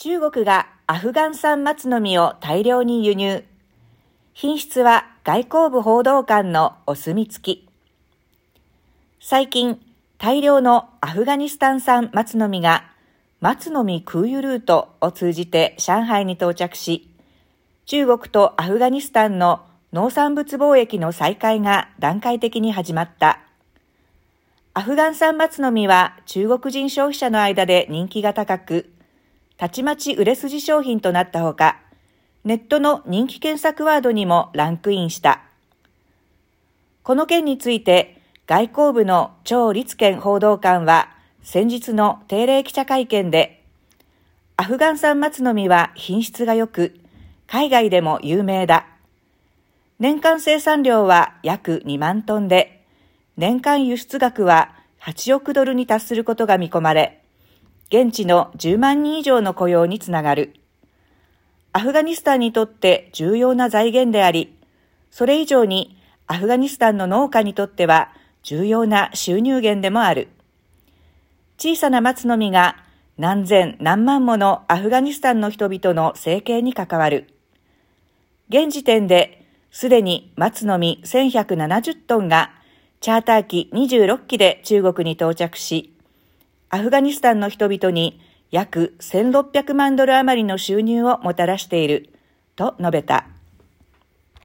中国がアフガン産松の実を大量に輸入。品質は外交部報道官のお墨付き。最近、大量のアフガニスタン産松の実が松の実空輸ルートを通じて上海に到着し、中国とアフガニスタンの農産物貿易の再開が段階的に始まった。アフガン産松の実は中国人消費者の間で人気が高く、たちまち売れ筋商品となったほか、ネットの人気検索ワードにもランクインした。この件について、外交部の張立憲報道官は先日の定例記者会見で、アフガン産松の実は品質が良く、海外でも有名だ。年間生産量は約2万トンで、年間輸出額は8億ドルに達することが見込まれ、現地の10万人以上の雇用につながる。アフガニスタンにとって重要な財源であり、それ以上にアフガニスタンの農家にとっては重要な収入源でもある。小さな松の実が何千何万ものアフガニスタンの人々の生計に関わる。現時点ですでに松の実1170トンがチャーター機26機で中国に到着し、アフガニスタンの人々に約1600万ドル余りの収入をもたらしていると述べた。